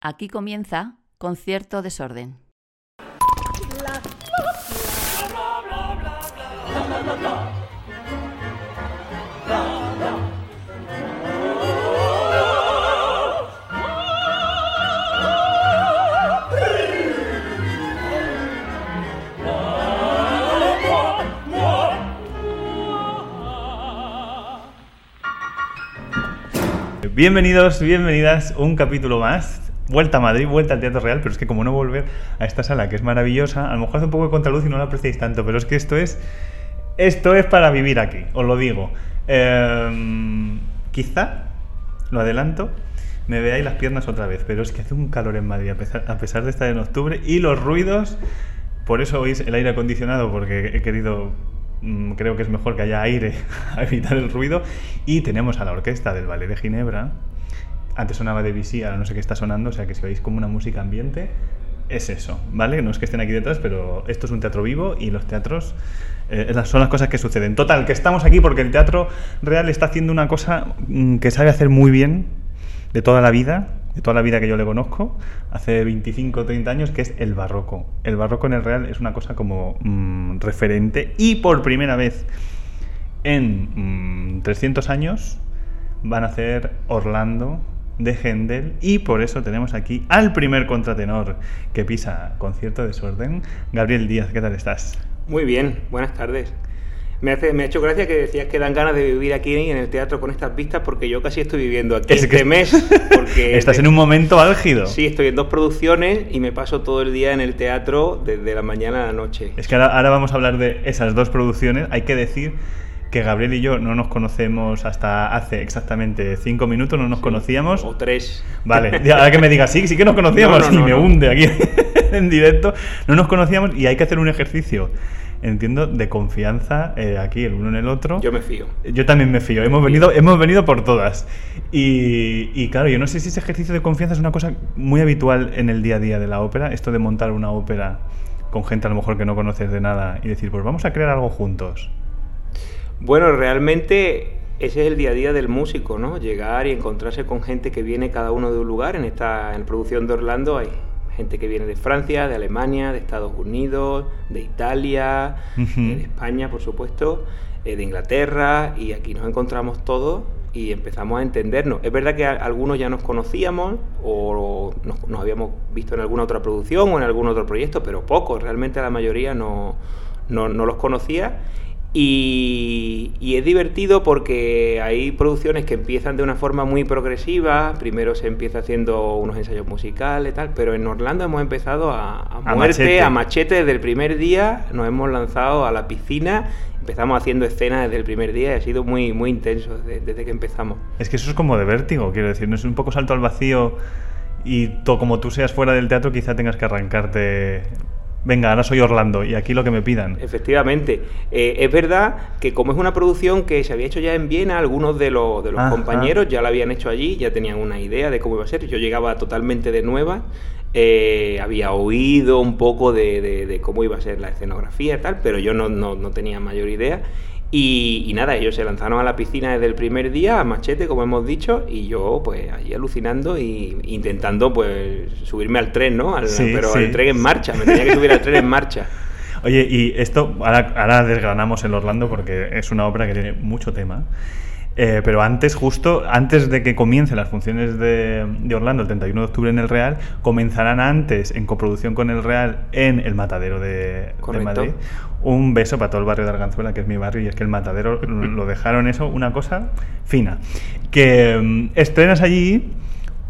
Aquí comienza Concierto Desorden. Bienvenidos, bienvenidas, un capítulo más. Vuelta a Madrid, vuelta al Teatro Real, pero es que como no volver a esta sala que es maravillosa, a lo mejor hace un poco de contraluz y no la apreciáis tanto, pero es que esto es esto es para vivir aquí, os lo digo. Em, quizá, lo adelanto, me veáis las piernas otra vez, pero es que hace un calor en Madrid a pesar, de estar en octubre y los ruidos, por eso oís el aire acondicionado, porque he querido mm, creo que es mejor que haya aire a evitar el ruido. Y tenemos a la orquesta del Ballet de Ginebra. Antes sonaba de BC, ahora no sé qué está sonando, o sea que si oís como una música ambiente, es eso, ¿vale? No es que estén aquí detrás, pero esto es un teatro vivo y los teatros eh, son las cosas que suceden. Total, que estamos aquí porque el teatro real está haciendo una cosa mm, que sabe hacer muy bien de toda la vida, de toda la vida que yo le conozco, hace 25 o 30 años, que es el barroco. El barroco en el real es una cosa como mm, referente y por primera vez en mm, 300 años van a hacer Orlando de Händel y por eso tenemos aquí al primer contratenor que pisa concierto de desorden, Gabriel Díaz, ¿qué tal estás? Muy bien, buenas tardes. Me, hace, me ha hecho gracia que decías que dan ganas de vivir aquí en el teatro con estas vistas porque yo casi estoy viviendo aquí Es que este mes. Porque Estás en un momento álgido. Sí, estoy en dos producciones y me paso todo el día en el teatro desde la mañana a la noche. Es que ahora, ahora vamos a hablar de esas dos producciones. Hay que decir que Gabriel y yo no nos conocemos hasta hace exactamente cinco minutos, no nos conocíamos. O tres. Vale, ahora que me digas, sí, sí que nos conocíamos No, no, no, y me hunde aquí en directo. No nos conocíamos y hay que hacer un ejercicio, entiendo, de confianza eh, aquí el uno en el otro. Yo me fío. Yo también me fío, hemos venido, hemos venido por todas. Y, y claro, yo no sé si ese ejercicio de confianza es una cosa muy habitual en el día a día de la ópera, esto de montar una ópera con gente a lo mejor que no conoces de nada y decir, pues vamos a crear algo juntos. Bueno, realmente ese es el día a día del músico, ¿no? Llegar y encontrarse con gente que viene cada uno de un lugar. En esta en producción de Orlando hay gente que viene de Francia, de Alemania, de Estados Unidos, de Italia, eh, de España, por supuesto, eh, de Inglaterra, y aquí nos encontramos todos y empezamos a entendernos. Es verdad que algunos ya nos conocíamos o nos, nos habíamos visto en alguna otra producción o en algún otro proyecto, pero pocos, realmente la mayoría no, no, no los conocía. Y, y es divertido porque hay producciones que empiezan de una forma muy progresiva. Primero se empieza haciendo unos ensayos musicales, tal, pero en Orlando hemos empezado a, a A muerte, machete. a machete desde el primer día. Nos hemos lanzado a la piscina, empezamos haciendo escenas desde el primer día y ha sido muy, muy intenso desde, desde que empezamos. Es que eso es como de vértigo, quiero decir, no es un poco salto al vacío y to- como tú seas fuera del teatro quizá tengas que arrancarte... Venga, ahora soy Orlando y aquí lo que me pidan. Efectivamente. Eh, es verdad que como es una producción que se había hecho ya en Viena, algunos de los, de los Ajá. compañeros ya la habían hecho allí, ya tenían una idea de cómo iba a ser. Yo llegaba totalmente de nueva, eh, había oído un poco de, de- de cómo iba a ser la escenografía y tal, pero yo no, no- no tenía mayor idea. Y, y nada, ellos se lanzaron a la piscina desde el primer día, a machete, como hemos dicho, y yo pues allí alucinando y intentando pues subirme al tren, ¿no? Al- Sí, pero sí. al tren en marcha, me tenía que subir al tren en marcha. Oye, y esto, ahora, ahora desgranamos el Orlando porque es una obra que tiene mucho tema. Eh, pero antes, justo antes de que comiencen las funciones de, de Orlando, el 31 de octubre en el Real, comenzarán antes en coproducción con el Real en el Matadero de. Madrid. Un beso para todo el barrio de Arganzuela, que es mi barrio, y es que el Matadero lo dejaron eso, una cosa fina. Que mm, estrenas allí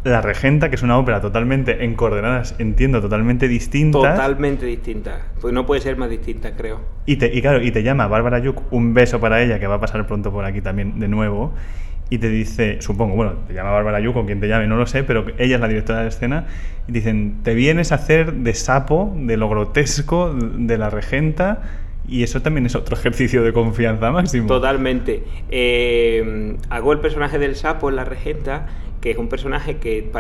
La Regenta, que es una ópera totalmente en coordenadas, entiendo, totalmente distintas. Totalmente distinta. Pues no puede ser más distinta, creo. Y, te, y claro, y te llama Bárbara Yuk, un beso para ella, que va a pasar pronto por aquí también de nuevo, y te dice, supongo, bueno, te llama Bárbara Yuk, o quien te llame, no lo sé, pero ella es la directora de escena, y dicen, te vienes a hacer de sapo, de lo grotesco, de la regenta, Y eso también es otro ejercicio de confianza máximo. Totalmente. Eh, hago el personaje del sapo en La Regenta, que es un personaje que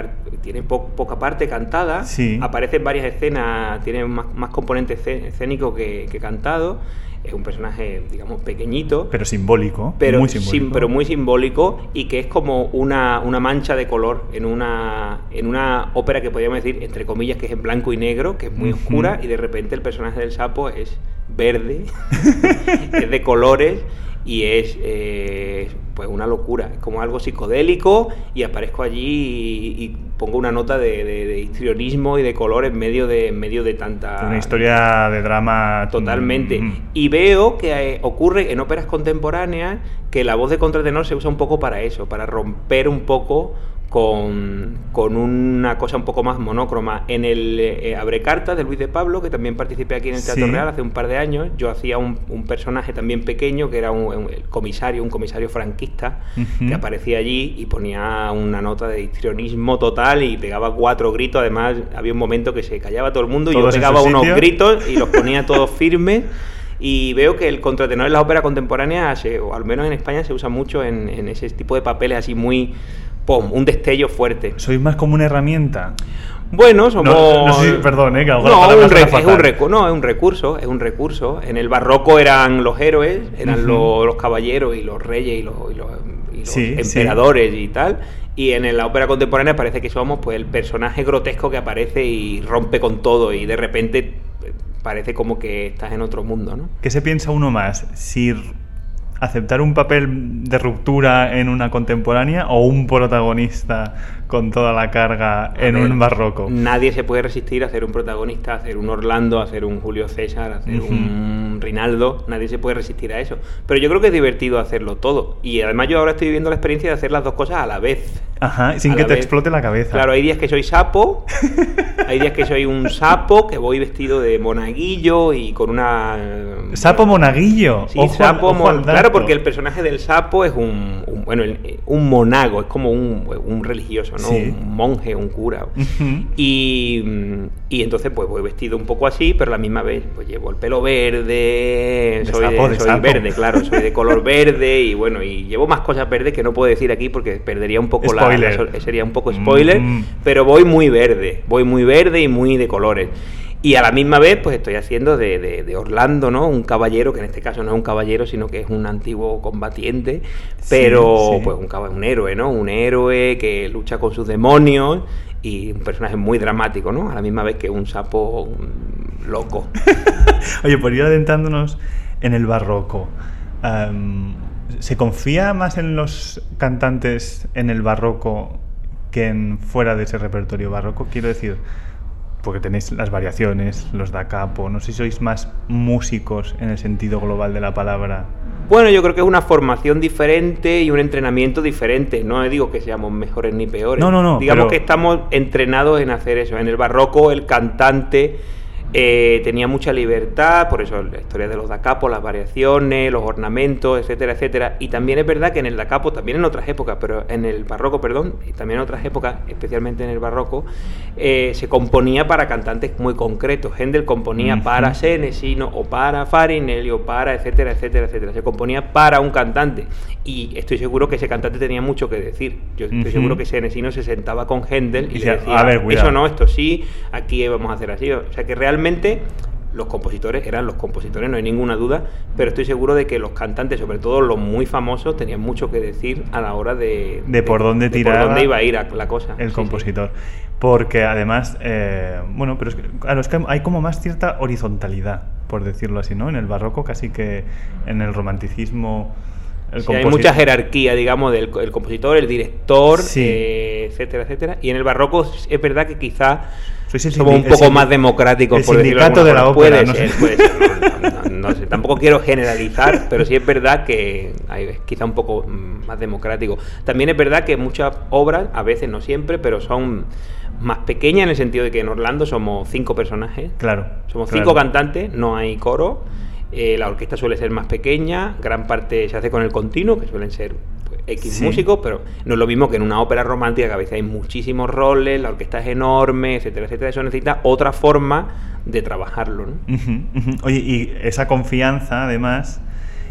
tiene poca parte cantada, aparece en varias escenas, tiene más, más componente escénico que, que cantado es un personaje, digamos, pequeñito. Pero simbólico. Pero muy simbólico. pero muy simbólico y que es como una, una, mancha de color en una, en una ópera que podríamos decir, entre comillas, que es en blanco y negro, que es muy oscura, y de repente el personaje del sapo es verde, es de colores y es eh, pues una locura, es como algo psicodélico y aparezco allí y, pongo una nota de, de, histrionismo y de color en medio de, en medio de tanta... Una historia de drama... Totalmente. Y veo que eh, ocurre en óperas contemporáneas que la voz de contratenor se usa un poco para eso, para romper un poco con, con, una cosa un poco más monócroma. En el eh, Abre Cartas de Luis de Pablo, que también participé aquí en el Teatro Real hace un par de años, yo hacía un, un personaje también pequeño, que era un, comisario, un comisario franquista, que aparecía allí y ponía una nota de histrionismo total y pegaba cuatro gritos. Además, había un momento que se callaba todo el mundo y yo pegaba unos gritos y los ponía todos firmes. Y veo que el contratenor en la ópera contemporánea, o al menos en España, se usa mucho en, en ese tipo de papeles así muy un destello fuerte. ¿Sois más como una herramienta? Bueno, somos. No, perdón, ¿eh? Que no, un es, un no, es un recurso, es un recurso. En el barroco eran los héroes, eran los, caballeros y los reyes y los, emperadores y tal. Y en la ópera contemporánea parece que somos pues el personaje grotesco que aparece y rompe con todo y de repente eh, parece como que estás en otro mundo, ¿no? ¿Qué se piensa uno más? Si aceptar un papel de ruptura en una contemporánea o un protagonista con toda la carga en un barroco. Nadie se puede resistir a hacer un protagonista, a hacer un Orlando, a hacer un Julio César, a hacer un Rinaldo. Nadie se puede resistir a eso. Pero yo creo que es divertido hacerlo todo. Y además yo ahora estoy viviendo la experiencia de hacer las dos cosas a la vez. Ajá, sin que te explote la cabeza. Claro, hay días que soy sapo, hay días que soy un sapo, que voy vestido de monaguillo y con una... ¿Sapo monaguillo? Sí, sapo, claro, porque el personaje del sapo es un, bueno, un monago, es como un, un religioso, un monje, un cura. y, y, entonces pues voy vestido un poco así, pero a la misma vez pues llevo el pelo verde, soy, verde, claro, soy de color verde y bueno, y llevo más cosas verdes que no puedo decir aquí porque perdería un poco la, sería un poco spoiler, pero voy muy verde, voy muy verde y muy de colores. Y a la misma vez, pues estoy haciendo de, de, Orlando, ¿no? Un caballero, que en este caso no es un caballero, sino que es un antiguo combatiente, pero pues un, un héroe, ¿no? Un héroe que lucha con sus demonios y un personaje muy dramático, ¿no? A la misma vez que un sapo loco. Oye, por ir adentrándonos en el barroco, ¿se confía más en los cantantes en el barroco que en fuera de ese repertorio barroco? Quiero decir, porque tenéis las variaciones, los da capo, no sé si sois más músicos en el sentido global de la palabra. Bueno, yo creo que es una formación diferente y un entrenamiento diferente. No digo que seamos mejores ni peores. No, no, no. Digamos que estamos entrenados en hacer eso. En el barroco, el cantante eh, tenía mucha libertad, por eso la historia de los dacapos, las variaciones, los ornamentos, etcétera, etcétera. Y también es verdad que en el dacapo, también en otras épocas, pero en el barroco, perdón, y también en otras épocas, especialmente en el barroco, eh, se componía para cantantes muy concretos. Händel componía para Senesino o para Farinelli o para, etcétera, etcétera, etcétera. Se componía para un cantante. Y estoy seguro que ese cantante tenía mucho que decir. Yo estoy seguro que Senesino se sentaba con Händel y, le decía, a ver, eso no, esto sí, aquí vamos a hacer así. O sea que realmente realmente los compositores eran los compositores, no hay ninguna duda, pero estoy seguro de que los cantantes, sobre todo los muy famosos, tenían mucho que decir a la hora de... De, por dónde tirar... por dónde iba a ir la cosa. El compositor. Porque además, eh, bueno, pero es que, es que hay como más cierta horizontalidad, por decirlo así, ¿no? En el barroco casi que en el romanticismo... hay mucha jerarquía, digamos, del el compositor, el director, eh, etcétera, etcétera. Y en el barroco es verdad que quizá somos un poco más democráticos, por decirlo de la ópera, puede, ser, puede ser, no, sé, tampoco quiero generalizar, pero sí es verdad que es quizá un poco más democrático. También es verdad que muchas obras, a veces no siempre, pero son más pequeñas en el sentido de que en Orlando somos cinco personajes. Claro. Somos cinco cantantes, no hay coro. Eh, la orquesta suele ser más pequeña, gran parte se hace con el continuo, que suelen ser X Sí. músicos, pero no es lo mismo que en una ópera romántica que a veces hay muchísimos roles, la orquesta es enorme, etcétera, etcétera. Eso necesita otra forma de trabajarlo, ¿no? Oye, y esa confianza, además,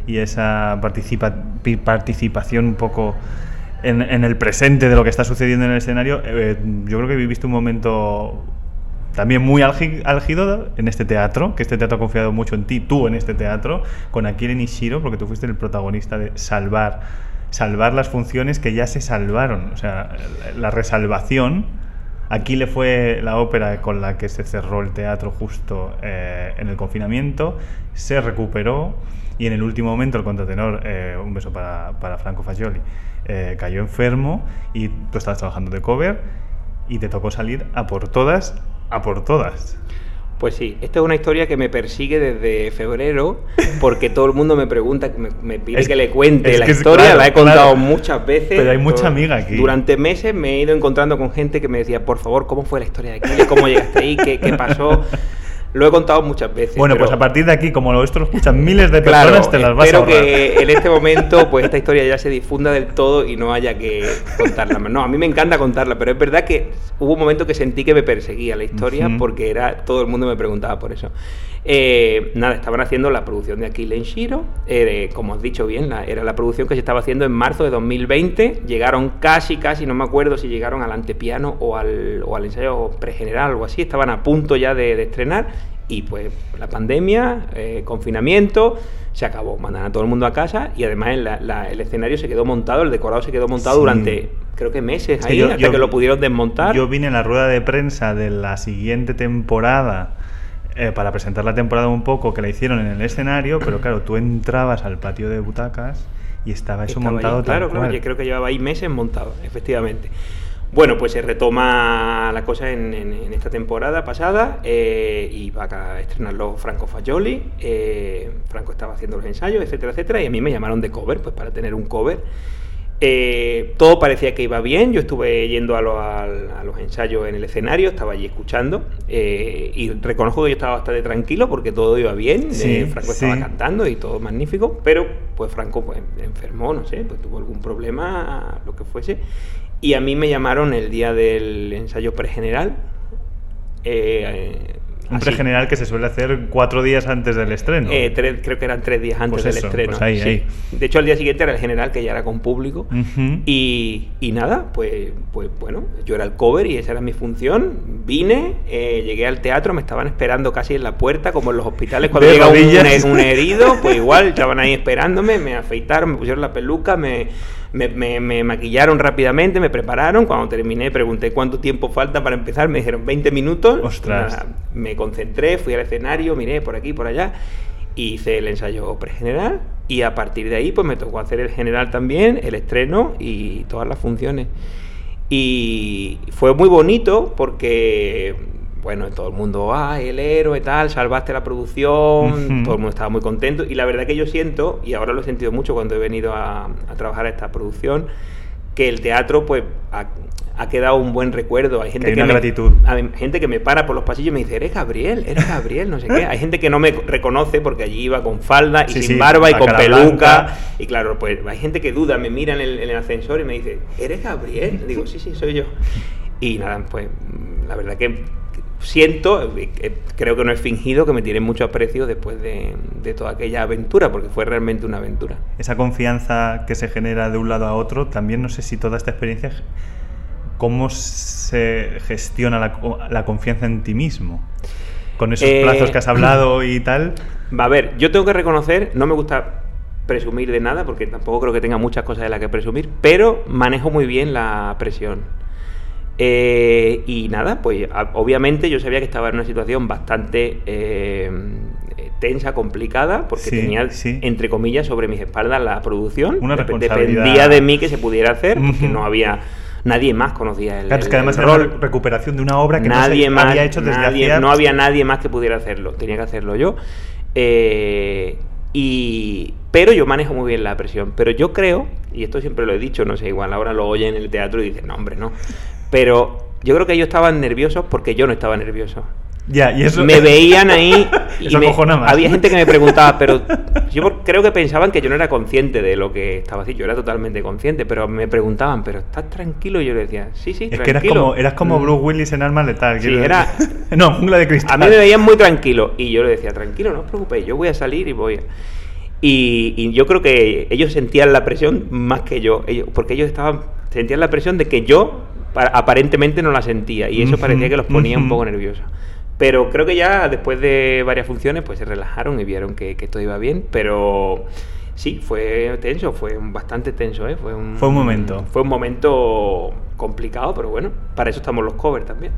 y esa participa- participación un poco en, en el presente de lo que está sucediendo en el escenario, eh, yo creo que viviste un momento también muy álgi- álgido en este teatro, que este teatro ha confiado mucho en ti, tú en este teatro, con Akira Nishiro, porque tú fuiste el protagonista de salvar, salvar las funciones que ya se salvaron, o sea, la resalvación. Aquí le fue la ópera con la que se cerró el teatro justo eh, en el confinamiento, se recuperó y en el último momento el contratenor, eh, un beso para, para Franco Fagioli, eh, cayó enfermo y tú estabas trabajando de cover y te tocó salir a por todas, a por todas. Pues sí, esta es una historia que me persigue desde febrero porque todo el mundo me pregunta, me, me pide Es- que le cuente la historia, claro, la he contado claro. muchas veces. Pero hay mucha Todo- amiga aquí. Durante meses me he ido encontrando con gente que me decía, por favor, ¿cómo fue la historia de Aquiles? ¿Cómo llegaste ahí? ¿Qué, qué pasó? Lo he contado muchas veces. Bueno, pero- pues a partir de aquí, como lo- esto lo escuchan miles de personas, Claro, te las vas a espero que en este momento pues esta historia ya se difunda del todo y no haya que contarla más. No, a mí me encanta contarla, pero es verdad que hubo un momento que sentí que me perseguía la historia Ujú. porque era todo el mundo me preguntaba por eso. Eh, nada, estaban haciendo la producción de Aquile en Shiro, eh, como has dicho bien, la- era la producción que se estaba haciendo en marzo de 2020. Llegaron casi, casi, no me acuerdo si llegaron al antepiano o al, o al ensayo pregeneral o algo así, estaban a punto ya de, de estrenar y pues la pandemia, eh, confinamiento, se acabó, mandan a todo el mundo a casa y además en la- la- el escenario se quedó montado, el decorado se quedó montado Sí. durante creo que meses Sí, ahí, yo- hasta yo- que lo pudieron desmontar. Yo vine en la rueda de prensa de la siguiente temporada eh, para presentar la temporada un poco que la hicieron en el escenario, pero claro, tú entrabas al patio de butacas y estaba eso Estaba montado tal Claro, claro, cual. yo creo que llevaba ahí meses montado, efectivamente. Bueno, pues se retoma la cosa en, en- en esta temporada pasada eh, y va a estrenarlo Franco Fagioli. eh, Franco estaba haciendo los ensayos, etcétera, etcétera, y a mí me llamaron de cover, pues para tener un cover. Eh, todo parecía que iba bien, yo estuve yendo a, lo- al- a los ensayos en el escenario, estaba allí escuchando eh, y reconozco que yo estaba bastante tranquilo porque todo iba bien, Sí, eh, Franco estaba sí. cantando y todo magnífico, pero pues Franco pues enfermó, no sé, pues tuvo algún problema, lo que fuese, y a mí me llamaron el día del ensayo pregeneral. eh, Un pregeneral que se suele hacer cuatro días antes del estreno. Eh, tres- creo que eran tres días antes Pues del eso, estreno. pues ahí, sí. ahí. De hecho, al día siguiente era el general, que ya era con público. Y, y nada, pues, pues bueno, yo era el cover y esa era mi función. Vine, eh, llegué al teatro, me estaban esperando casi en la puerta, como en los hospitales cuando llega un herido, pues igual estaban ahí esperándome, me afeitaron, me pusieron la peluca, me, me, me- me maquillaron rápidamente, me prepararon. Cuando terminé, pregunté cuánto tiempo falta para empezar, me dijeron 20 minutos. Ostras. Nada, me concentré, fui al escenario, miré por aquí, por allá, y hice el ensayo pregeneral y a partir de ahí pues me tocó hacer el general también, el estreno y todas las funciones. Y fue muy bonito porque, bueno, todo el mundo, ah, el héroe, tal, salvaste la producción, todo el mundo estaba muy contento. Y la verdad que yo siento, y ahora lo he sentido mucho cuando he venido a, a trabajar a esta producción, que el teatro pues ha, ha quedado un buen recuerdo. Hay gente hay que una me, gratitud. hay gente que me para por los pasillos y me dice, eres Gabriel, eres Gabriel, no sé qué. Hay gente que no me reconoce porque allí iba con falda y Sí, sin sí, barba y con peluca. blanca. Y claro, pues hay gente que duda, me mira en el, en el ascensor y me dice, ¿eres Gabriel? Digo, sí, sí, soy yo. Y nada, pues la verdad que siento, eh, eh, creo que no es fingido, que me tienen mucho aprecio después de, de toda aquella aventura, porque fue realmente una aventura. Esa confianza que se genera de un lado a otro, también no sé si toda esta experiencia, cómo se gestiona la, la confianza en ti mismo. Con esos Eh, plazos que has hablado y tal. Va a ver, yo tengo que reconocer, no me gusta presumir de nada, porque tampoco creo que tenga muchas cosas de las que presumir, pero manejo muy bien la presión. Eh, y nada, pues obviamente yo sabía que estaba en una situación bastante eh, tensa, complicada, porque Sí, tenía, sí. entre comillas, sobre mis espaldas la producción. Una responsabilidad. Dependía de mí que se pudiera hacer, porque no había... Nadie más conocía el, Claro, es que además el era rol re- recuperación de una obra que nadie no se más, había hecho desde nadie- hacía... no había nadie más que pudiera hacerlo, tenía que hacerlo yo. Eh, y, pero yo manejo muy bien la presión. Pero yo creo, y esto siempre lo he dicho, no sé, igual ahora lo oyen en el teatro y dicen, no, hombre, no. Pero yo creo que ellos estaban nerviosos porque yo no estaba nervioso. Ya, y eso... me veían ahí y Eso me- más. había gente que me preguntaba, pero yo creo que pensaban que yo no era consciente de lo que estaba haciendo. Yo era totalmente consciente, pero me preguntaban, ¿pero estás tranquilo? Y yo le decía, sí, sí, Es que eras tranquilo. como, eras como Mm. Bruce Willis en Arma Letal. Sí, era- no, jungla de cristal. A mí me veían muy tranquilo y yo le decía, tranquilo, no os preocupéis, yo voy a salir y voy a... Y, y yo creo que ellos sentían la presión más que yo, ellos, porque ellos estaban sentían la presión de que yo aparentemente no la sentía y eso parecía que los ponía un poco nerviosos. Pero creo que ya después de varias funciones pues se relajaron y vieron que, que todo iba bien, pero sí, fue tenso, fue bastante tenso, ¿eh? Fue un, Fue un momento. Fue un momento complicado, pero bueno, para eso estamos los covers también.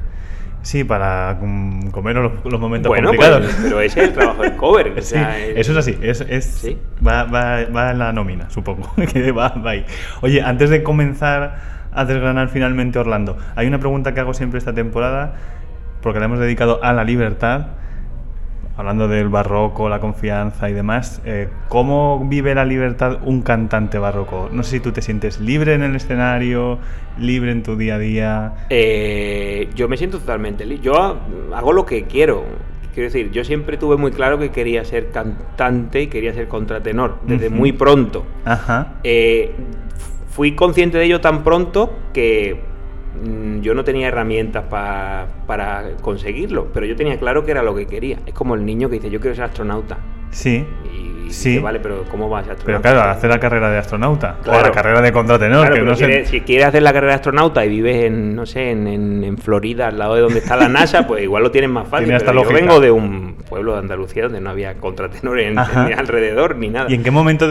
Sí, para comer los, los momentos Bueno, complicados. pues, pero ese es el trabajo del cover. o sea, eso es así, es, es- Sí. va, va- va en la nómina, supongo, que va, va ahí. Oye, antes de comenzar a desgranar finalmente Orlando, hay una pregunta que hago siempre esta temporada, porque la hemos dedicado a la libertad, hablando del barroco, la confianza y demás. eh, ¿Cómo vive la libertad un cantante barroco? No sé si tú te sientes libre en el escenario, libre en tu día a día. Eh, yo me siento totalmente libre. Yo ha- hago lo que quiero. Quiero decir, yo siempre tuve muy claro que quería ser cantante y quería ser contratenor, desde muy pronto. Ajá. Eh, fui consciente de ello tan pronto que yo no tenía herramientas pa- para conseguirlo, pero yo tenía claro que era lo que quería. Es como el niño que dice, yo quiero ser astronauta. Sí. Y Sí. dice, vale, pero ¿cómo vas a ser Pero astronauta? claro, hacer la carrera de astronauta. O Claro. la carrera de contratenor, Claro, que pero no quiere- si quieres hacer la carrera de astronauta y vives en, no sé, en, en- en Florida, al lado de donde está la NASA, pues igual lo tienes más fácil. Tiene hasta pero yo vengo de un pueblo de Andalucía donde no había contratenores ni alrededor ni nada. ¿Y en qué momento,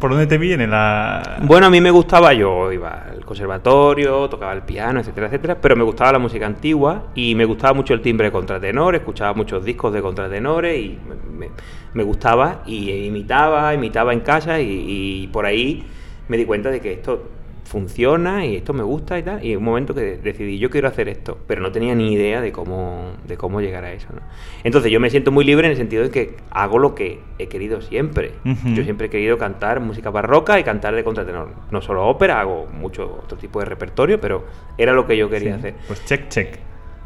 por dónde te viene la...? Bueno, a mí me gustaba, yo iba al conservatorio, tocaba el piano, etcétera, etcétera, pero me gustaba la música antigua y me gustaba mucho el timbre de contratenor, escuchaba muchos discos de contratenores y me, me- me gustaba y imitaba, imitaba en casa y por ahí me di cuenta de que esto funciona y esto me gusta y tal, y un momento que decidí yo quiero hacer esto, pero no tenía ni idea de cómo, de cómo llegar a eso. ¿no? Entonces yo me siento muy libre en el sentido de que hago lo que he querido siempre. Ujú. Yo siempre he querido cantar música barroca y cantar de contratenor. No solo ópera, hago mucho otro tipo de repertorio, pero era lo que yo quería Sí, hacer. Pues check, check.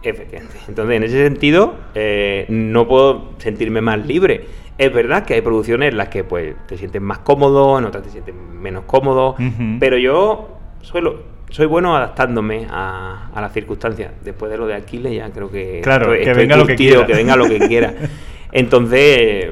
Efectivamente. Entonces, en ese sentido, eh, no puedo sentirme más libre. Es verdad que hay producciones en las que pues te sientes más cómodo, en otras te sientes menos cómodo, pero yo suelo, soy bueno adaptándome a, a las circunstancias. Después de lo de Aquiles ya creo que Claro, estoy, que estoy venga lo que curtido, quiera. que venga lo que quiera. Entonces,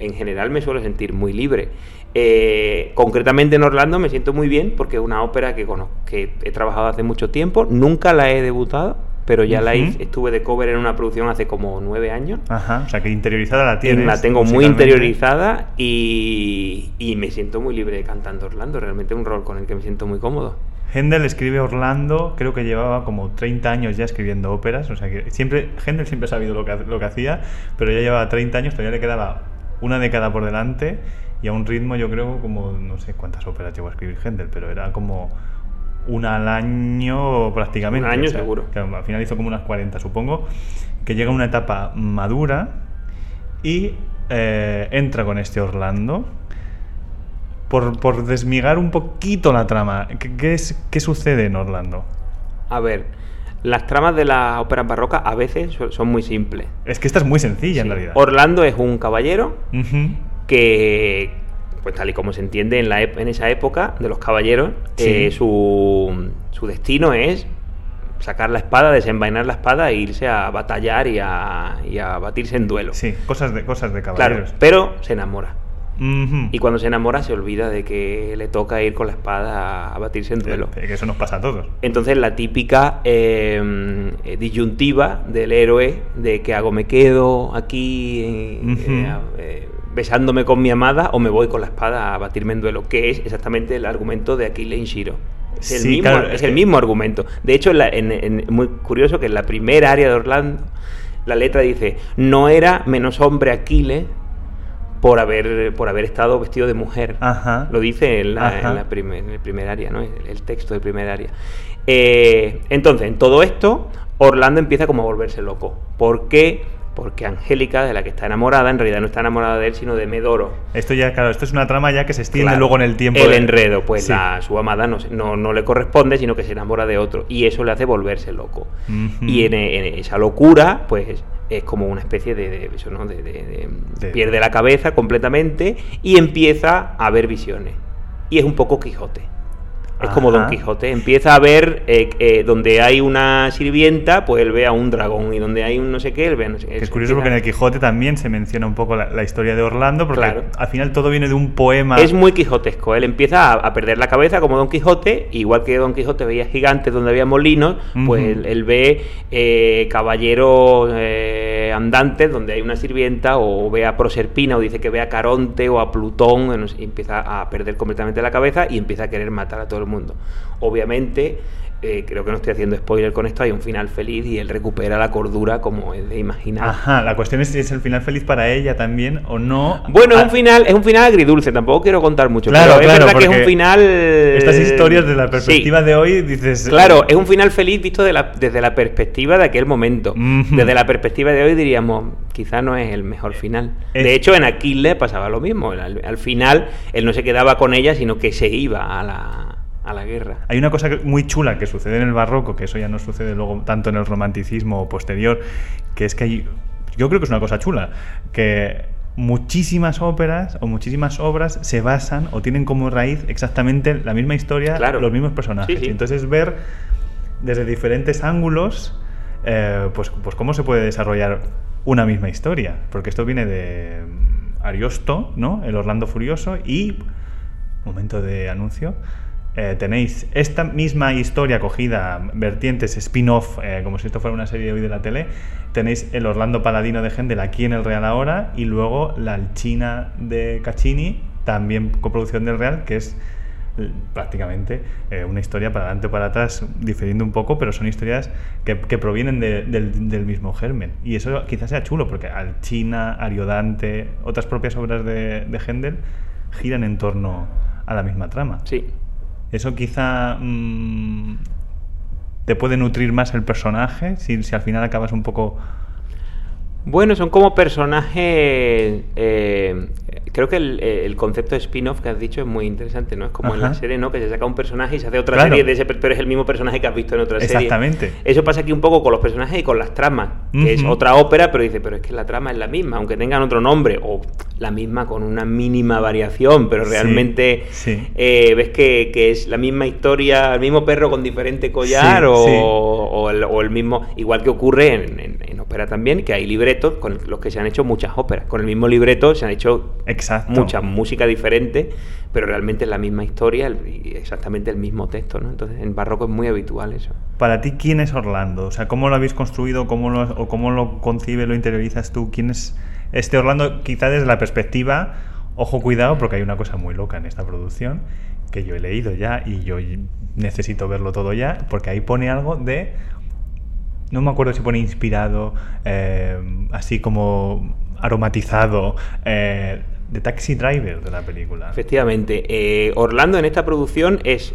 en general me suelo sentir muy libre. Eh, concretamente en Orlando me siento muy bien porque es una ópera que, conozco, que he trabajado hace mucho tiempo, nunca la he debutado, pero ya la Ujú. hice, estuve de cover en una producción hace como nueve años. Ajá, o sea que interiorizada la tienes. La tengo muy interiorizada y, y me siento muy libre cantando Orlando, realmente un rol con el que me siento muy cómodo. Händel escribe Orlando, creo que llevaba como 30 años ya escribiendo óperas, o sea que siempre, Händel siempre ha sabido lo que, lo que hacía, pero ya llevaba 30 años, todavía le quedaba una década por delante y a un ritmo yo creo como, no sé cuántas óperas llegó a escribir Händel, pero era como una al año prácticamente. Un año seguro. que al final hizo como unas 40 supongo, que llega a una etapa madura y eh, entra con este Orlando. Por, por desmigar un poquito la trama, ¿qué, qué es, ¿qué sucede en Orlando? A ver, las tramas de las óperas barrocas a veces son- muy simples. Es que esta es muy sencilla en realidad. Orlando es un caballero que, pues tal y como se entiende en, la, en esa época de los caballeros, Sí. eh, su, su destino es sacar la espada, desenvainar la espada e irse a batallar y a, y a batirse en duelo. Sí, cosas de, cosas de claro, caballeros. pero se enamora. Y cuando se enamora se olvida de que le toca ir con la espada a, batirse en duelo. Eh, Que eso nos pasa a todos. Entonces la típica eh, eh, disyuntiva del héroe de que hago, me quedo aquí eh, eh, eh, besándome con mi amada o me voy con la espada a batirme en duelo, que es exactamente el argumento de Aquiles y Shiro. Es el, Sí, mismo, claro, es es el que- mismo argumento. De hecho, en la- en- en- muy curioso que en la primera área de Orlando, la letra dice, no era menos hombre Aquiles por haber, por haber estado vestido de mujer. Ajá. Lo dice en la, en la primer, en el primer área, ¿no? El, el texto del primer área. Eh, entonces, en todo esto, Orlando empieza como a volverse loco. ¿Por qué? Porque Angélica, de la que está enamorada, en realidad no está enamorada de él, sino de Medoro. Esto ya, claro, esto es una trama ya que se extiende Claro, luego en el tiempo. El de- enredo, pues Sí. la- su amada no, no, no le corresponde, sino que se enamora de otro. Y eso le hace volverse loco. Y en, en esa locura, pues es como una especie de, de- eso, ¿no? de- de- de- De- pierde la cabeza completamente y empieza a ver visiones. Y es un poco Quijote. Es como. Don Quijote. Empieza a ver eh, eh, donde hay una sirvienta, pues él ve a un dragón. Y donde hay un no sé qué, él ve a no sé qué. Es curioso porque en el Quijote también se menciona un poco la, la historia de Orlando, porque Claro. al final todo viene de un poema. Es muy quijotesco. Él empieza a, a perder la cabeza como Don Quijote, igual que Don Quijote veía gigantes donde había molinos, pues él, él ve eh, caballeros eh, andantes donde hay una sirvienta, o ve a Proserpina, o dice que ve a Caronte o a Plutón, y empieza a perder completamente la cabeza y empieza a querer matar a todo el mundo. Obviamente. eh, creo que no estoy haciendo spoiler con esto, hay un final feliz y él recupera la cordura como es de imaginar. Ajá, la cuestión es si es el final feliz para ella también o no. Bueno, es Ah, un final, es un final agridulce, tampoco quiero contar mucho, Claro, pero es claro, verdad que es un final. Estas historias de la Sí. perspectiva de hoy dices. Claro, es un final feliz visto de la- desde la perspectiva de aquel momento. Desde la perspectiva de hoy diríamos, quizá no es el mejor final. Es- De hecho, en Aquiles pasaba lo mismo. Al, al final, él no se quedaba con ella, sino que se iba a la, a la guerra. Hay una cosa muy chula que sucede en el barroco, que eso ya no sucede luego tanto en el romanticismo posterior, que es que hay, yo creo que es una cosa chula, que muchísimas óperas o muchísimas obras se basan o tienen como raíz exactamente la misma historia, Claro. los mismos personajes. Sí, sí. Y entonces ver desde diferentes ángulos, eh, pues, pues cómo se puede desarrollar una misma historia. Porque esto viene de mm, Ariosto, ¿no? El Orlando Furioso y momento de anuncio. Eh, tenéis esta misma historia cogida, vertientes, spin-off, eh, como si esto fuera una serie hoy de la tele. Tenéis el Orlando Paladino de Händel aquí en el Real ahora y luego la Alchina de Caccini, también coproducción del Real, que es eh, prácticamente una historia para adelante o para atrás, diferiendo un poco, pero son historias que, provienen de- del, del mismo germen. Y eso quizás sea chulo, porque Alchina, Ariodante, otras propias obras de, de Händel giran en torno a la misma trama. Sí. Eso quizá mm, te puede nutrir más el personaje si, si al final acabas un poco... Bueno, son como personajes. eh, creo que el, el concepto de spin-off que has dicho es muy interesante, ¿no? Es como en la serie, ¿no? Que se saca un personaje y se hace otra Claro. serie de ese, pero es el mismo personaje que has visto en otra serie. Exactamente. Eso pasa aquí un poco con los personajes y con las tramas, que es otra ópera, pero dice, pero es que la trama es la misma, aunque tengan otro nombre, o la misma con una mínima variación, pero realmente sí. eh, ves que, que es la misma historia, el mismo perro con diferente collar, Sí, o, o el, o el mismo, igual que ocurre en- en ópera también, que hay libretos con los que se han hecho muchas óperas. Con el mismo libreto se han hecho Exacto. mucha música diferente, pero realmente es la misma historia y exactamente el mismo texto, ¿no? Entonces en barroco es muy habitual eso. Para ti, ¿quién es Orlando? O sea, ¿cómo lo habéis construido? ¿Cómo lo, ¿O cómo lo concibes, lo interiorizas tú? ¿Quién es este Orlando? Quizá desde la perspectiva, ojo, cuidado, porque hay una cosa muy loca en esta producción que yo he leído ya y yo necesito verlo todo ya, porque ahí pone algo de... No me acuerdo si pone inspirado, eh, así como aromatizado, eh, de Taxi Driver de la película. Efectivamente, eh, Orlando en esta producción es,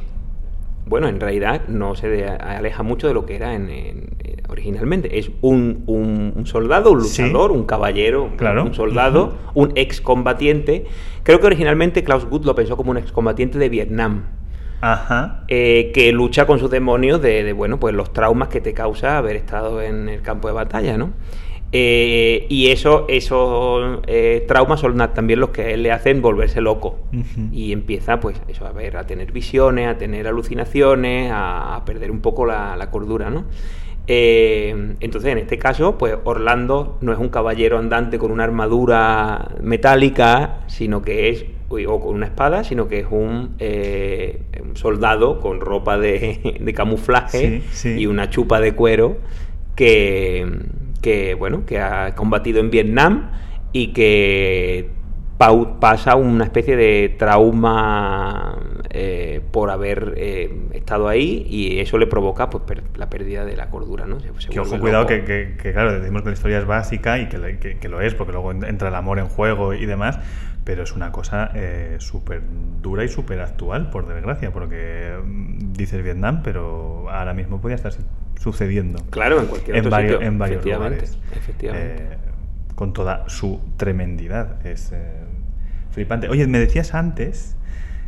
bueno, en realidad no se aleja mucho de lo que era en, en- eh, originalmente. Es un, un- un soldado, un Sí. luchador, un caballero, Claro. un soldado, un excombatiente. Creo que originalmente Klaus Guth lo pensó como un excombatiente de Vietnam. Ajá. eh, que lucha con sus demonios de, de, bueno, pues los traumas que te causa haber estado en el campo de batalla, ¿no? Eh, y eso, esos eh, traumas son también los que le hacen volverse loco. Y empieza, pues, eso, a ver, a tener visiones, a tener alucinaciones, a, a perder un poco la, la cordura, ¿no? Eh, entonces, en este caso, pues Orlando no es un caballero andante con una armadura metálica, sino que es, o con una espada, sino que es un, eh, un soldado con ropa de, de camuflaje Sí, sí. y una chupa de cuero que, que, bueno, que ha combatido en Vietnam y que pasa una especie de trauma eh, por haber eh, estado ahí y eso le provoca pues la pérdida de la cordura, ¿no? Se- se Que ojo, cuidado, que, que- que, claro, decimos que la historia es básica y que, que- lo es, porque luego en- entra el amor en juego y demás, pero es una cosa eh, súper dura y súper actual, por desgracia, porque mm, dices Vietnam, pero ahora mismo podría estar sucediendo. Claro, en cualquier otro varios, sitio, en varios efectivamente, lugares. efectivamente. Eh, con toda su tremendidad. Es eh, flipante. Oye, me decías antes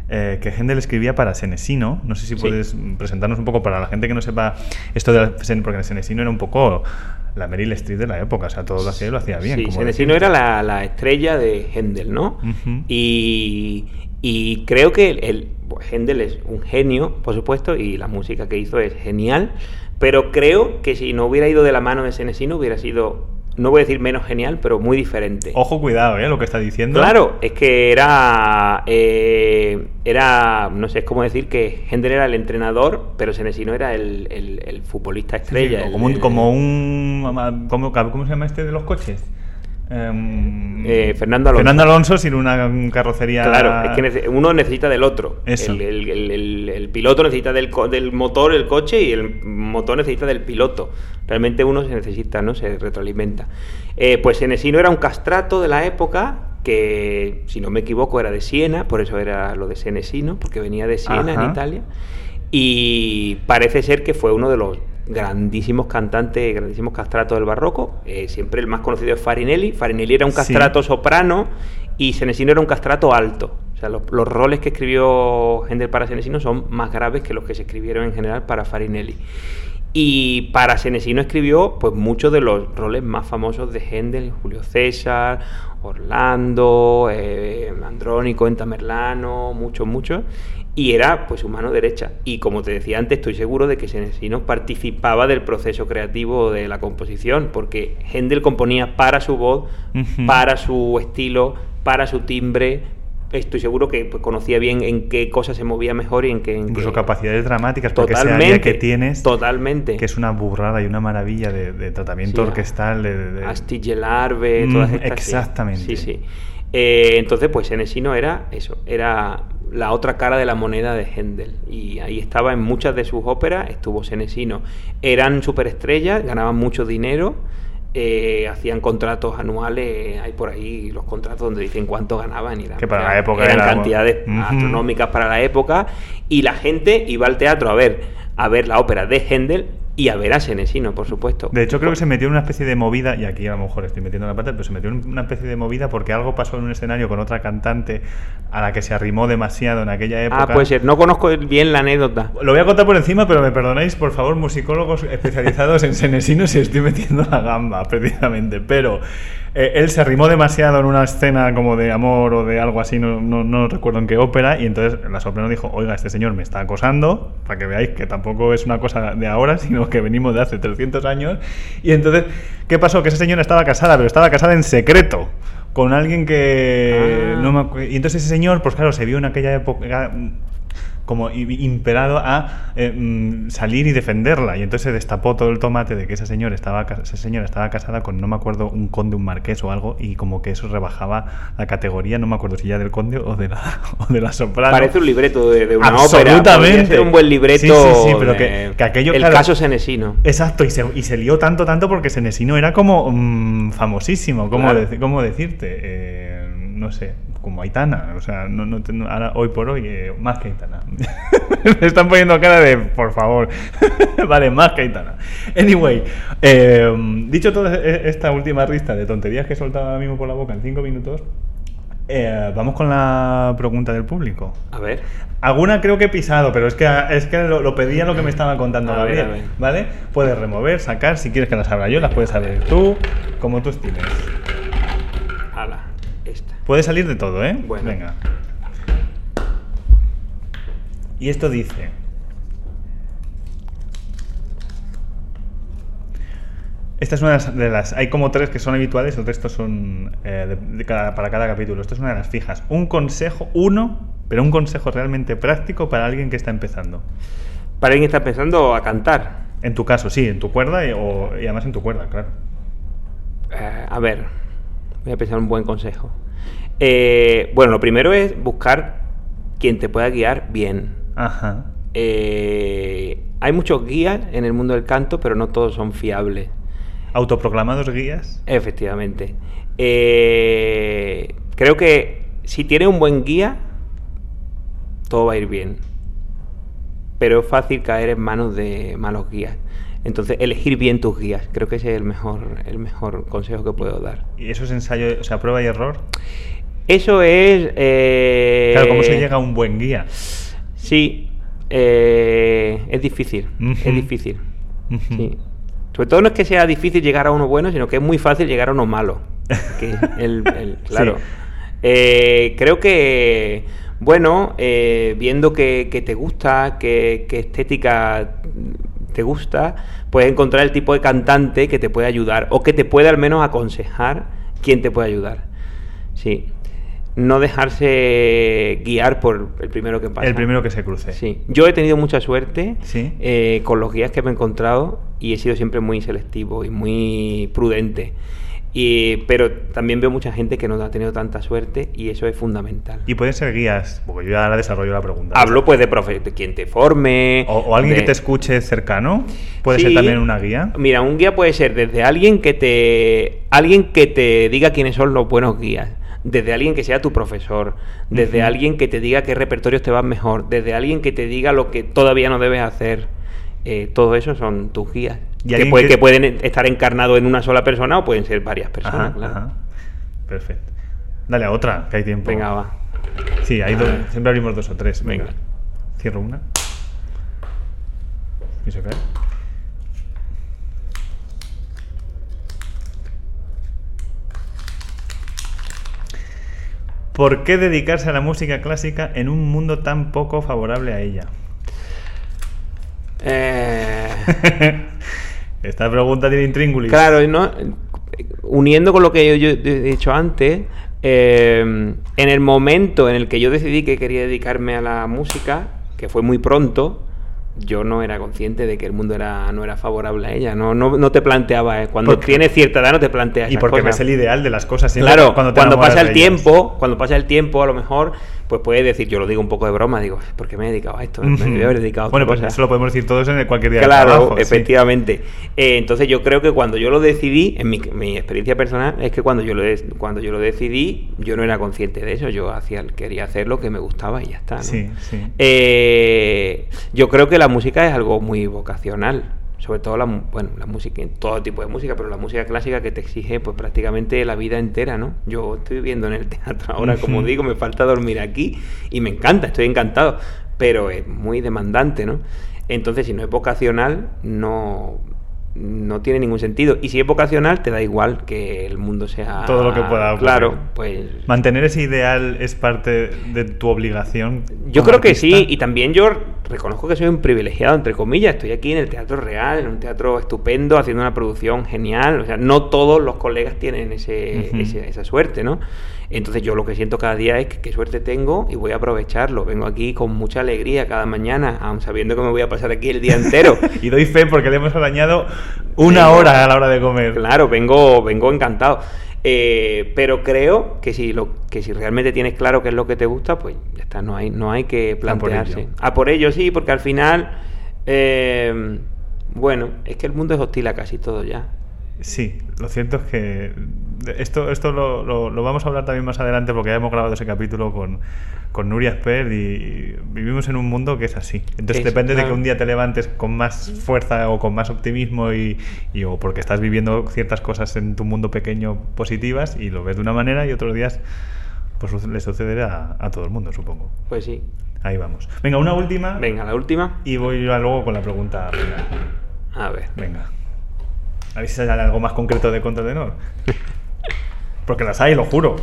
eh, que Händel escribía para Senesino. No sé si puedes presentarnos un poco para la gente que no sepa esto de la porque Senesino era un poco la Meryl Streep de la época, o sea, todo lo hacía y lo hacía bien. Sí, como Senesino era la, la estrella de Händel, ¿no? Y, y creo que el, el- Händel es un genio, por supuesto, y la música que hizo es genial, pero creo que si no hubiera ido de la mano de Senesino hubiera sido, no voy a decir menos genial, pero muy diferente. Ojo, cuidado, ¿eh? Lo que está diciendo. Claro, es que era, eh, era, no sé, es como decir que Händel era el entrenador, pero Senesino era el, el- el futbolista Sí, estrella. el- como un, como un ¿cómo, cómo se llama este de los coches? Em, Eh, Fernando Alonso. Fernando Alonso sin una carrocería. Claro, es que uno necesita del otro. Eso. El, el- el- el- el piloto necesita del, co- del motor, el coche, y el motor necesita del piloto. Realmente uno se necesita, ¿no? Se retroalimenta. Eh, pues Senesino era un castrato de la época que, si no me equivoco, era de Siena, por eso era lo de Senesino, porque venía de Siena, Ajá. en Italia. Y parece ser que fue uno de los grandísimos cantantes, grandísimos castratos del barroco. Eh, siempre el más conocido es Farinelli. Farinelli era un Sí. castrato soprano y Senesino era un castrato alto. O sea, los, los roles que escribió Händel para Senesino son más graves que los que se escribieron en general para Farinelli. Y para Senesino escribió pues muchos de los roles más famosos de Händel, Julio César, Orlando, eh, Andrónico en Tamerlano, muchos, muchos. Y era pues su mano derecha. Y como te decía antes, estoy seguro de que Senesino participaba del proceso creativo de la composición, porque Händel componía para su voz, para su estilo, para su timbre. Estoy seguro que pues, conocía bien en qué cosas se movía mejor y en qué... en Incluso qué- capacidades dramáticas, porque ese Totalmente. área que tienes, Totalmente. que es una burrada y una maravilla de, de tratamiento Sí, orquestal. De, de- de- Astigelarve, Mm, todas estas. sí. exactamente. Sí, sí. Eh, entonces, pues Senesino era eso, era la otra cara de la moneda de Händel. Y ahí estaba en muchas de sus óperas, estuvo Senesino. Eran superestrellas, ganaban mucho dinero, eh, hacían contratos anuales, hay por ahí los contratos donde dicen cuánto ganaban. Y eran, Que para la eran- época eran era- cantidades astronómicas para la época. Y la gente iba al teatro a ver, a ver la ópera de Händel y a ver a Senesino, por supuesto. De hecho, creo que se metió en una especie de movida, y aquí a lo mejor estoy metiendo la parte, pero se metió en una especie de movida porque algo pasó en un escenario con otra cantante a la que se arrimó demasiado en aquella época. Ah, puede ser. No conozco bien la anécdota. Lo voy a contar por encima, pero me perdonáis, por favor, musicólogos especializados en Senesino, si estoy metiendo la gamba, precisamente. Pero eh, él se arrimó demasiado en una escena como de amor o de algo así, no, no, no recuerdo en qué ópera, y entonces la soprano dijo, oiga, este señor me está acosando, para que veáis que tampoco es una cosa de ahora, sino que venimos de hace 300 años. Y entonces, ¿qué pasó? Que esa señora estaba casada, pero estaba casada en secreto. Con alguien que Ah. no me acu- Y entonces ese señor, pues claro, se vio en aquella época como imperado a eh, mm, salir y defenderla y entonces se destapó todo el tomate de que esa señora estaba esa señora estaba casada con no me acuerdo un conde un marqués o algo y como que eso rebajaba la categoría no me acuerdo si ya del conde o de la o de la soprano Parece un libreto de, de una ópera. Absolutamente. Ser un buen libreto. Sí, sí, sí, pero de- que- que aquello, El claro- caso Senesino. Exacto, y se, y se lió tanto, tanto porque Senesino era como mm, famosísimo, ¿cómo, Claro. cómo decirte? Eh, no sé, como Aitana, o sea, no, no no- ahora, hoy por hoy, eh, más que Aitana. Me están poniendo cara de, por favor, vale, más que Aitana. Anyway, eh, dicho toda e- esta última lista de tonterías que he soltado ahora mismo por la boca en cinco minutos, eh, vamos con la pregunta del público. A ver. Alguna creo que he pisado, pero es que, es que lo, lo pedía lo que me estaba contando A Gabriel. ver. ¿Vale? Puedes remover, sacar, si quieres que las abra yo, las puedes abrir tú, como tú estimes. Puede salir de todo, ¿eh? Bueno. Venga. Y esto dice. Esta es una de las, Hay como tres que son habituales, el resto son eh, de- de cada- para cada capítulo. Esta es una de las fijas. Un consejo, uno, pero un consejo realmente práctico para alguien que está empezando. Para alguien que está pensando a cantar. En tu caso, sí, en tu cuerda y, o- y además en tu cuerda, claro. Eh, a ver, voy a pensar un buen consejo. Eh, bueno, lo primero es buscar quien te pueda guiar bien. Ajá. Eh, hay muchos guías en el mundo del canto, pero no todos son fiables. Autoproclamados guías. Efectivamente. Eh, creo que si tiene un buen guía, todo va a ir bien. Pero es fácil caer en manos de malos guías. Entonces, elegir bien tus guías. Creo que ese es el mejor, el mejor consejo que puedo dar. Y eso es ensayo, o sea, prueba y error. Eso es... eh, Claro, ¿cómo se llega a un buen guía? Sí, eh, es difícil. Es difícil. Sí. Sobre todo no es que sea difícil llegar a uno bueno, sino que es muy fácil llegar a uno malo. Que el, el- claro. Sí. Eh, creo que, bueno, eh, viendo que, que te gusta, que, que estética te gusta, puedes encontrar el tipo de cantante que te puede ayudar o que te puede al menos aconsejar quién te puede ayudar. Sí. No dejarse guiar por el primero que pasa. El primero que se cruce. Sí. Yo he tenido mucha suerte Sí. eh, con los guías que me he encontrado y he sido siempre muy selectivo y muy prudente. Y, pero también veo mucha gente que no ha tenido tanta suerte y eso es fundamental. Y pueden ser guías, porque yo ahora desarrollo la pregunta. Hablo pues de, profe- de quien te forme. O, o alguien de- que te escuche cercano. Puede Sí. ser también una guía. Mira, un guía puede ser desde alguien que te alguien que te diga quiénes son los buenos guías, desde alguien que sea tu profesor, desde alguien que te diga qué repertorios te van mejor, desde alguien que te diga lo que todavía no debes hacer. Eh, todo eso son tus guías. Y Que, alguien puede- que- que pueden estar encarnados en una sola persona o pueden ser varias personas. Ajá, claro. ajá. Perfecto. Dale a otra, que hay tiempo. Venga, va. Sí, hay dos, siempre abrimos dos o tres. Venga. Venga. Cierro una. ¿Y se cae? ¿Por qué dedicarse a la música clásica en un mundo tan poco favorable a ella? Eh, Esta pregunta tiene intríngulis. Claro, ¿no? uniendo con lo que yo, yo he dicho antes, eh, en el momento en el que yo decidí que quería dedicarme a la música, que fue muy pronto, yo no era consciente de que el mundo era, no era favorable a ella. No, no, no te planteaba, eh, cuando Porque- tienes cierta edad no te planteas Y porque cosas. ves el ideal de las cosas. Claro, cuando te pasa el ellas. tiempo, cuando pasa el tiempo, a lo mejor, pues puedes decir, yo lo digo un poco de broma, digo, ¿por qué me he dedicado a esto? Me debía haber dedicado a Bueno, pues cosa". eso lo podemos decir todos en cualquier día de Claro, trabajo. sí. efectivamente. Eh, entonces yo creo que cuando yo lo decidí, en mi, mi experiencia personal, es que cuando yo lo cuando yo lo decidí, yo no era consciente de eso. Yo hacía, quería hacer lo que me gustaba y ya está. ¿no? Sí, sí. Eh, yo creo que la música es algo muy vocacional. Sobre todo la, bueno, la música, todo tipo de música, pero la música clásica que te exige pues prácticamente la vida entera, ¿no? Yo estoy viviendo en el teatro ahora, como digo, me falta dormir aquí y me encanta, estoy encantado, pero es muy demandante, ¿no? Entonces, si no es vocacional, no, no tiene ningún sentido. Y si es vocacional, te da igual que el mundo sea... Todo lo que pueda ocurrir. Claro, pues... Mantener ese ideal es parte de tu obligación. Yo creo que sí, y también yo reconozco que soy un privilegiado, entre comillas. Estoy aquí en el Teatro Real, en un teatro estupendo, haciendo una producción genial. O sea, no todos los colegas tienen ese, ese- esa suerte, ¿no? Entonces yo lo que siento cada día es que qué suerte tengo y voy a aprovecharlo. Vengo aquí con mucha alegría cada mañana, aun sabiendo que me voy a pasar aquí el día entero. Y doy fe porque le hemos arañado una hora a la hora de comer. Claro, vengo, vengo encantado. Eh, pero creo que si lo que si realmente tienes claro qué es lo que te gusta, pues ya está, no hay, no hay que plantearse. A por ello sí, porque al final, eh, bueno, es que el mundo es hostil a casi todo ya. Sí, lo cierto es que esto, esto lo, lo- lo vamos a hablar también más adelante porque ya hemos grabado ese capítulo con, con Nuria Esper y vivimos en un mundo que es así. Entonces Es, depende de que un día te levantes con más fuerza o con más optimismo y, y o porque estás viviendo ciertas cosas en tu mundo pequeño positivas y lo ves de una manera y otros días pues le sucederá a, a todo el mundo, supongo. Pues sí. Ahí vamos. Venga, una última Venga, la última. y voy yo luego con la pregunta final. A ver. Venga. A ver si sale algo más concreto de contratenor. Porque las hay, lo juro.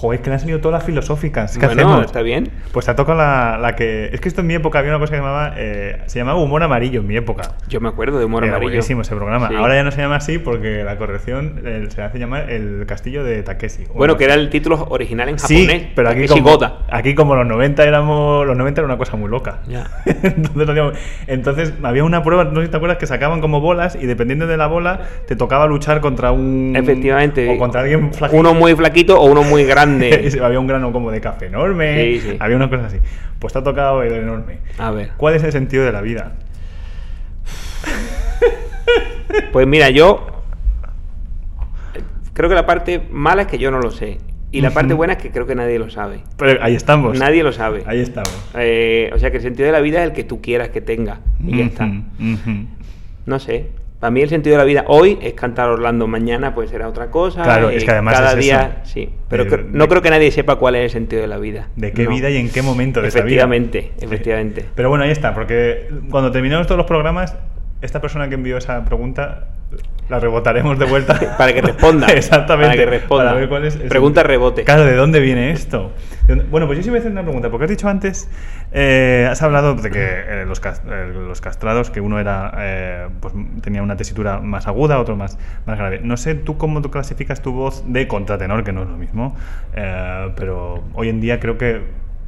Joder, es que le han salido todas las filosóficas. ¿Qué bueno, hacemos? está bien. Pues te ha tocado la, la que. Es que esto en mi época había una cosa que se llamaba. eh, se llamaba humor amarillo en mi época. Yo me acuerdo de humor Era amarillo. buenísimo ese programa. Sí. Ahora ya no se llama así porque la corrección eh, se hace llamar el castillo de Takeshi. Bueno, que era el título original en Sí, japonés. pero aquí Takeshi como, aquí como los 90 éramos los 90 era una cosa muy loca. Ya. entonces, entonces había una prueba, no sé si te acuerdas, que sacaban como bolas y dependiendo de la bola te tocaba luchar contra un Efectivamente. o contra alguien flaquito. Uno muy flaquito o uno muy grande. había un grano como de café enorme, Sí, sí. había una cosa así. Pues te ha tocado el enorme. A ver. ¿Cuál es el sentido de la vida? Pues mira, yo eh, creo que la parte mala es que yo no lo sé. Y la parte buena es que creo que nadie lo sabe. Pero ahí estamos. Nadie lo sabe. Ahí estamos. Eh, o sea que el sentido de la vida es el que tú quieras que tenga. Y ya está. No sé. Para mí el sentido de la vida hoy es cantar Orlando, mañana pues será otra cosa. Claro, eh, es que además cada es eso. día, sí. Pero De- no de- creo que nadie sepa cuál es el sentido de la vida. ¿De qué No. vida y en qué momento de vida? Efectivamente, efectivamente. Pero bueno, ahí está, porque cuando terminamos todos los programas, esta persona que envió esa pregunta la rebotaremos de vuelta. para que responda. Exactamente. Para que responda. Para ver cuál es- es- Pregunta rebote. Claro, ¿de dónde viene esto? ¿De dónde- Bueno, pues yo sí voy a hacer una pregunta, porque has dicho antes, eh, has hablado de que eh, los, eh, los castrados, que uno era, pues tenía una tesitura más aguda, otro más, más grave. No sé tú cómo tú clasificas tu voz de contratenor, que no es lo mismo, pero hoy en día creo que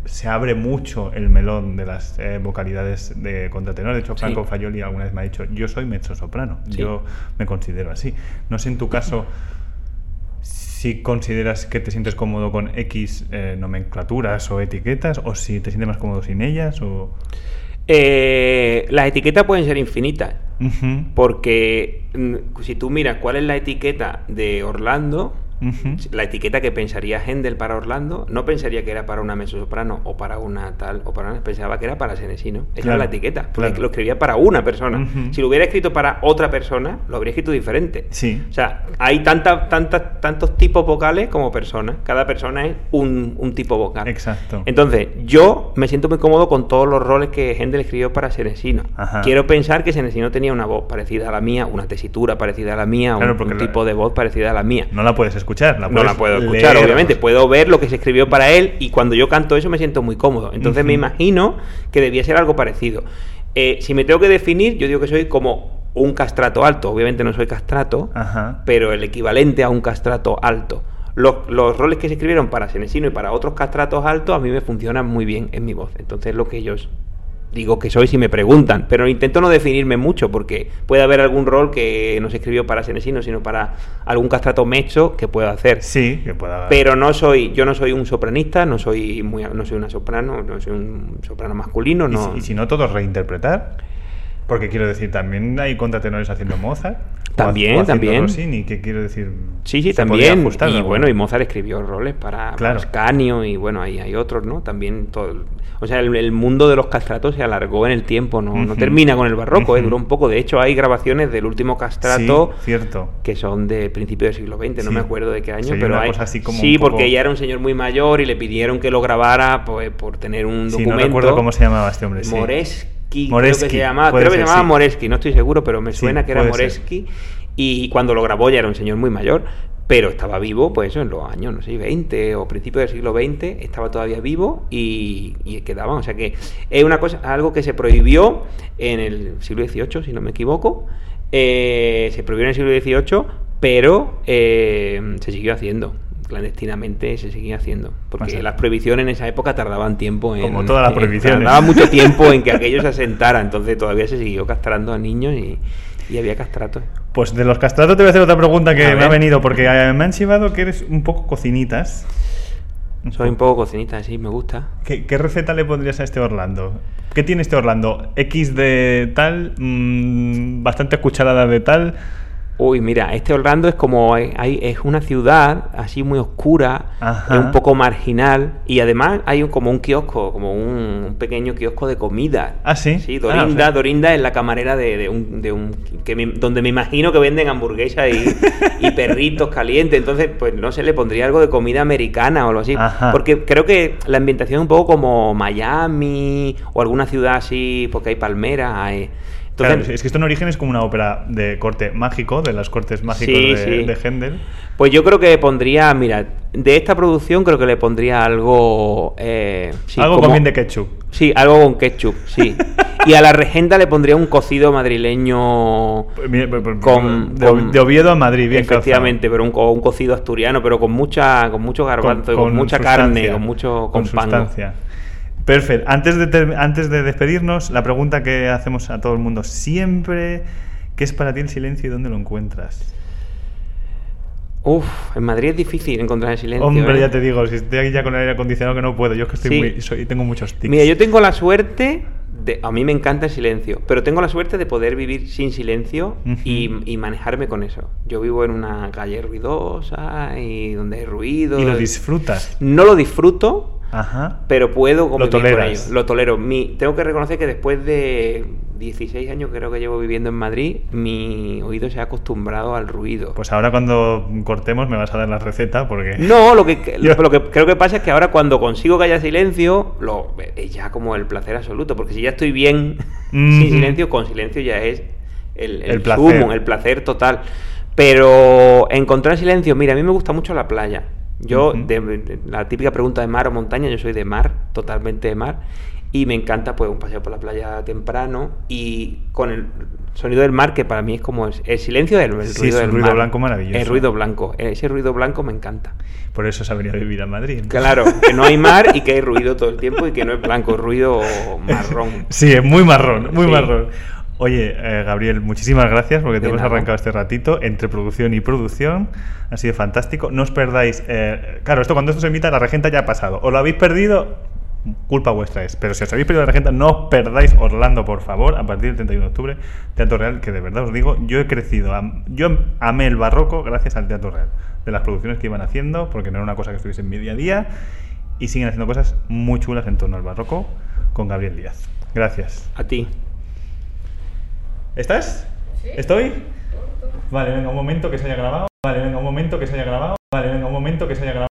se abre mucho el melón de las eh, vocalidades de contratenor. De hecho, Sí. Franco Fayoli alguna vez me ha dicho, yo soy mezzosoprano, Sí. yo me considero así. No sé en tu caso si consideras que te sientes cómodo con X eh, nomenclaturas o etiquetas o si te sientes más cómodo sin ellas o... Eh, las etiquetas pueden ser infinitas. Porque mm, si tú miras cuál es la etiqueta de Orlando, la etiqueta que pensaría Händel para Orlando, no pensaría que era para una mezzosoprano o para una tal o para una, pensaba que era para Senesino. Esa Claro, es la etiqueta, porque claro. lo escribía para una persona. Si lo hubiera escrito para otra persona, lo habría escrito diferente. Sí. O sea, hay tantas, tantas, tantos tipos vocales como personas. Cada persona es un, un tipo vocal. Exacto. Entonces, yo me siento muy cómodo con todos los roles que Händel escribió para Senesino. Ajá. Quiero pensar que Senesino tenía una voz parecida a la mía, una tesitura parecida a la mía, Claro, un, un tipo de voz parecida a la mía. No la puedes escuchar, la no la puedo escuchar, leer. obviamente. Puedo ver lo que se escribió para él y cuando yo canto eso me siento muy cómodo. Entonces me imagino que debía ser algo parecido. Eh, si me tengo que definir, yo digo que soy como un castrato alto. Obviamente no soy castrato, Ajá. pero el equivalente a un castrato alto. Los, los roles que se escribieron para Senesino y para otros castratos altos a mí me funcionan muy bien en mi voz. Entonces es lo que ellos digo que soy si me preguntan, pero intento no definirme mucho porque puede haber algún rol que no se escribió para Senesino, sino para algún castrato mecho que pueda hacer. Sí, que pueda... Pero no soy, yo no soy un sopranista, no soy muy, no soy una soprano, no soy un soprano masculino, ¿Y, no. si, y si no, todos reinterpretar? Porque quiero decir, también hay contratenores haciendo Mozart. También, o haciendo también. Rossini, que quiero decir... Sí, sí, también. ajustar Y bueno, y. Mozart escribió roles para Claro. Ascanio y bueno, ahí hay otros, ¿no? También todo. O sea, el, el mundo de los castratos se alargó en el tiempo, no, no termina con el barroco, ¿eh? Duró un poco. De hecho, hay grabaciones del último castrato Sí, cierto. que son de principio del siglo XX, no Sí. me acuerdo de qué año, Sí, pero hay. así como sí, poco- porque ella era un señor muy mayor y le pidieron que lo grabara pues, por tener un Sí, documento. no recuerdo cómo se llamaba este hombre. sí. Moreski, creo que se llamaba, creo que se llamaba sí. Moreski, no estoy seguro, pero me Sí, suena que era ser. Moreski. Y cuando lo grabó ya era un señor muy mayor, pero estaba vivo, pues eso, en los años, no sé, 20 o principios del siglo XX, estaba todavía vivo y, y quedaban. O sea que es una cosa, algo que se prohibió en el siglo XVIII, si no me equivoco. Eh, se prohibió en el siglo XVIII, pero eh, se siguió haciendo. Clandestinamente se seguía haciendo. Porque las prohibiciones en esa época tardaban tiempo en. Como todas las prohibiciones. Tardaba mucho tiempo en que aquello se asentara. Entonces todavía se siguió castrando a niños y, y había castratos. Pues de los castratos te voy a hacer otra pregunta que A me ver. ha venido, porque eh, me han chivado que eres un poco cocinitas. Soy un poco cocinita, sí, me gusta. ¿Qué, qué receta le pondrías a este Orlando? ¿Qué tiene este Orlando? ¿X de tal? mm, ¿Bastante cucharada de tal? Uy, mira, este Orlando es como hay, es una ciudad así muy oscura, Ajá. es un poco marginal y además hay un- como un kiosco, como un, un pequeño kiosco de comida. Ah, ¿sí? Sí, Ah, Dorinda, Dorinda es la camarera de, de un, de un que me- donde me imagino que venden hamburguesas y, y perritos calientes. Entonces, pues no sé, le pondría algo de comida americana o algo así. Ajá. Porque creo que la ambientación es un poco como Miami o alguna ciudad así, porque hay palmeras. hay- Entonces, Claro, es que esto en origen es como una ópera de corte mágico, de las cortes mágicos Sí, de, sí. de Händel. Pues yo creo que pondría, mira, de esta producción creo que le pondría algo... eh, sí, Algo como- con bien de ketchup. Sí, algo con ketchup, sí. y a la regenta le pondría un cocido madrileño Pues pues, pues, con... de, con- de Oviedo a Madrid, bien Efectivamente, pero un, un cocido asturiano, pero con mucha con mucho garbanzo, con, mucha sustancia, carne, con mucho con, pango. Perfecto. Antes de, antes de despedirnos, la pregunta que hacemos a todo el mundo siempre, ¿qué es para ti el silencio y dónde lo encuentras? Uf, en Madrid es difícil encontrar el silencio. Hombre, ¿eh? ya te digo, si estoy aquí ya con el aire acondicionado que no puedo, yo es que estoy Sí. muy, soy, tengo muchos tics. Mira, yo tengo la suerte de, a mí me encanta el silencio, pero tengo la suerte de poder vivir sin silencio y, Ujú. y manejarme con eso. Yo vivo en una calle ruidosa y donde hay ruido. Y lo disfrutas. No lo disfruto, Ajá. pero puedo convivir con toleras. ello. Lo tolero. Mi, tengo que reconocer que después de 16 años creo que llevo viviendo en Madrid, mi oído se ha acostumbrado al ruido. Pues ahora cuando cortemos me vas a dar la receta porque... No, lo que, Yo- lo que creo que pasa es que ahora cuando consigo que haya silencio, lo, es ya como el placer absoluto, porque si ya estoy bien sin silencio, con silencio ya es el, El placer. sumum, el placer total. Pero encontrar silencio, mira, a mí me gusta mucho la playa. Yo, de, de- la típica pregunta de mar o montaña, yo soy de mar, totalmente de mar. Y me encanta pues un paseo por la playa temprano y con el sonido del mar, que para mí es como el, el silencio del el Sí, ruido es un del ruido mar. blanco maravilloso. El ruido blanco. Ese ruido blanco me encanta. Por eso se ha venido a vivir a Madrid. Claro, que no hay mar y que hay ruido todo el tiempo y que no es blanco, es ruido marrón. Sí, es muy marrón, muy Sí. marrón. Oye, eh, Gabriel, muchísimas gracias porque te hemos arrancado este ratito entre producción y producción. Ha sido fantástico. No os perdáis. eh, claro, esto cuando esto se emita, la regenta ya ha pasado. ¿Os lo habéis perdido? Culpa vuestra es. Pero si os habéis perdido la regenta, no os perdáis Orlando, por favor, a partir del 31 de octubre. Teatro Real, que de verdad os digo, yo he crecido. Yo amé el barroco gracias al Teatro Real. De las producciones que iban haciendo, porque no era una cosa que estuviese en mi día a día. Y siguen haciendo cosas muy chulas en torno al barroco con Gabriel Díaz. Gracias. A ti. ¿Estás? ¿Estoy? Vale, venga, un momento que se haya grabado. Vale, venga, un momento que se haya grabado. Vale, venga, un momento que se haya grabado.